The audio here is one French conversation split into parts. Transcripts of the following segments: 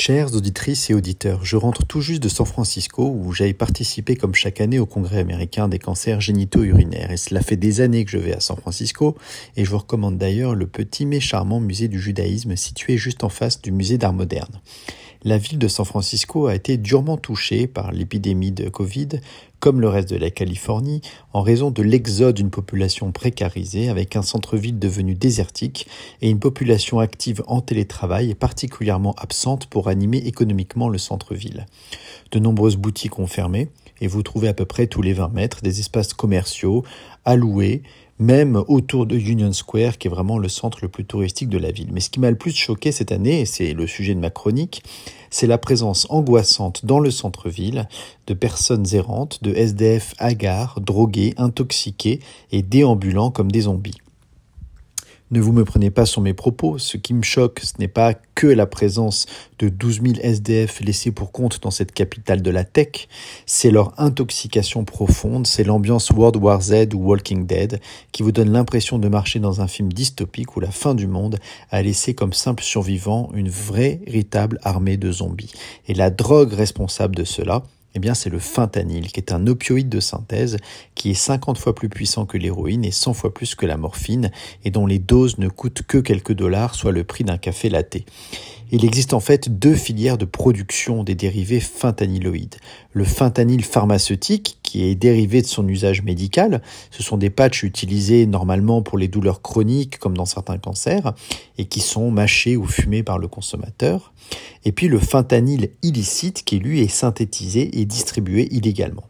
Chères auditrices et auditeurs, je rentre tout juste de San Francisco où j'avais participé comme chaque année au congrès américain des cancers génitaux urinaires. Et cela fait des années que je vais à San Francisco et je vous recommande d'ailleurs le petit mais charmant musée du judaïsme situé juste en face du musée d'art moderne la ville de San Francisco a été durement touchée par l'épidémie de Covid, comme le reste de la Californie, en raison de l'exode d'une population précarisée avec un centre-ville devenu désertique et une population active en télétravail particulièrement absente pour animer économiquement le centre-ville. De nombreuses boutiques ont fermé et vous trouvez à peu près tous les 20 mètres des espaces commerciaux alloués même autour de Union Square, qui est vraiment le centre le plus touristique de la ville. Mais ce qui m'a le plus choqué cette année, et c'est le sujet de ma chronique, c'est la présence angoissante dans le centre-ville de personnes errantes, de SDF hagards, drogués, intoxiqués et déambulants comme des zombies. Ne vous me prenez pas sur mes propos, ce qui me choque, ce n'est pas que la présence de 12 000 SDF laissés pour compte dans cette capitale de la tech, c'est leur intoxication profonde, c'est l'ambiance World War Z ou Walking Dead qui vous donne l'impression de marcher dans un film dystopique où la fin du monde a laissé comme simple survivant une véritable armée de zombies. Et la drogue responsable de cela, eh bien, c'est le fentanyl, qui est un opioïde de synthèse qui est 50 fois plus puissant que l'héroïne et 100 fois plus que la morphine et dont les doses ne coûtent que quelques dollars, soit le prix d'un café latte. Il existe en fait deux filières de production des dérivés fentanyloïdes. Le fentanyl pharmaceutique, qui est dérivé de son usage médical, ce sont des patchs utilisés normalement pour les douleurs chroniques comme dans certains cancers, et qui sont mâchés ou fumés par le consommateur. Et puis le fentanyl illicite, qui lui est synthétisé et distribué illégalement.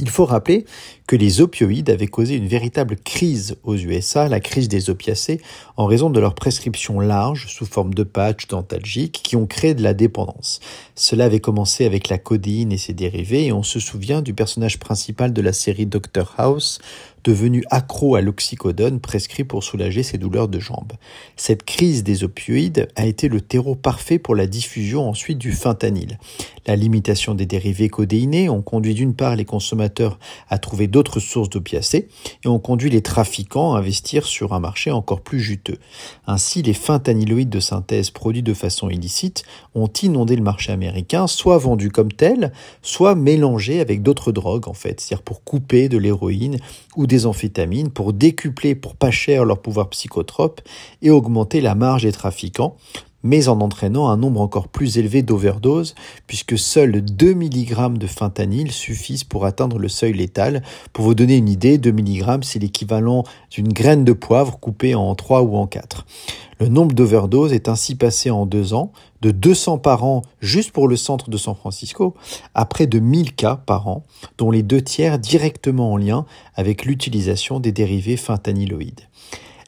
Il faut rappeler que les opioïdes avaient causé une véritable crise aux USA, la crise des opiacés, en raison de leurs prescriptions larges sous forme de patchs dentalgiques qui ont créé de la dépendance. Cela avait commencé avec la codéine et ses dérivés et on se souvient du personnage principal de la série Dr House, devenu accro à l'oxycodone prescrit pour soulager ses douleurs de jambes. Cette crise des opioïdes a été le terreau parfait pour la diffusion ensuite du fentanyl. La limitation des dérivés codéinés ont conduit d'une part les consommateurs à trouver d'autres sources d'opiacés et ont conduit les trafiquants à investir sur un marché encore plus juteux. Ainsi, les fentanyloïdes de synthèse produits de façon illicite ont inondé le marché américain, soit vendus comme tels, soit mélangés avec d'autres drogues en fait, c'est-à-dire pour couper de l'héroïne ou des amphétamines pour décupler pour pas cher leur pouvoir psychotrope et augmenter la marge des trafiquants, mais en entraînant un nombre encore plus élevé d'overdoses, puisque seuls 2 mg de fentanyl suffisent pour atteindre le seuil létal. Pour vous donner une idée, 2 mg, c'est l'équivalent d'une graine de poivre coupée en 3 ou en 4. Le nombre d'overdoses est ainsi passé en deux ans de 200 par an juste pour le centre de San Francisco à près de 1000 cas par an, dont les deux tiers directement en lien avec l'utilisation des dérivés fentanyloïdes.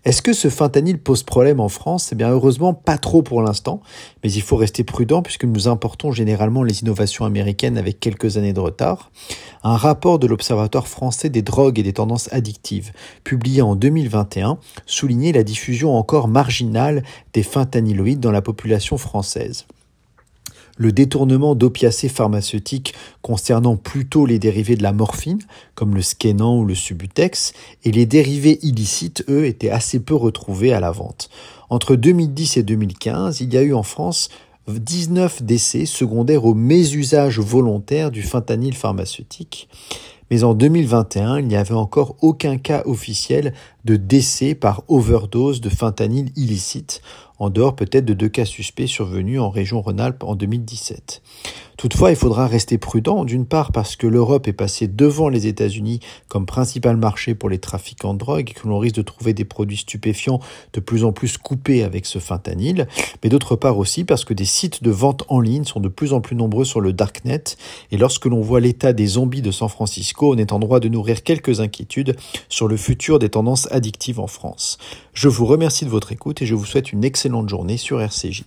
Est-ce que ce fentanyl pose problème en France? Eh bien, heureusement, pas trop pour l'instant, mais il faut rester prudent puisque nous importons généralement les innovations américaines avec quelques années de retard. Un rapport de l'Observatoire français des drogues et des tendances addictives, publié en 2021, soulignait la diffusion encore marginale des fentanyloïdes dans la population française le détournement d'opiacés pharmaceutiques concernant plutôt les dérivés de la morphine, comme le Skenan ou le Subutex, et les dérivés illicites, eux, étaient assez peu retrouvés à la vente. Entre 2010 et 2015, il y a eu en France 19 décès secondaires au mésusage volontaire du fentanyl pharmaceutique. Mais en 2021, il n'y avait encore aucun cas officiel de décès par overdose de fentanyl illicite, en dehors peut-être de deux cas suspects survenus en région Rhône-Alpes en 2017. Toutefois, il faudra rester prudent, d'une part parce que l'Europe est passée devant les États-Unis comme principal marché pour les trafiquants de drogue et que l'on risque de trouver des produits stupéfiants de plus en plus coupés avec ce fentanyl, mais d'autre part aussi parce que des sites de vente en ligne sont de plus en plus nombreux sur le darknet et lorsque l'on voit l'état des zombies de San Francisco, on est en droit de nourrir quelques inquiétudes sur le futur des tendances addictives en France. Je vous remercie de votre écoute et je vous souhaite une excellente journée sur RCJ.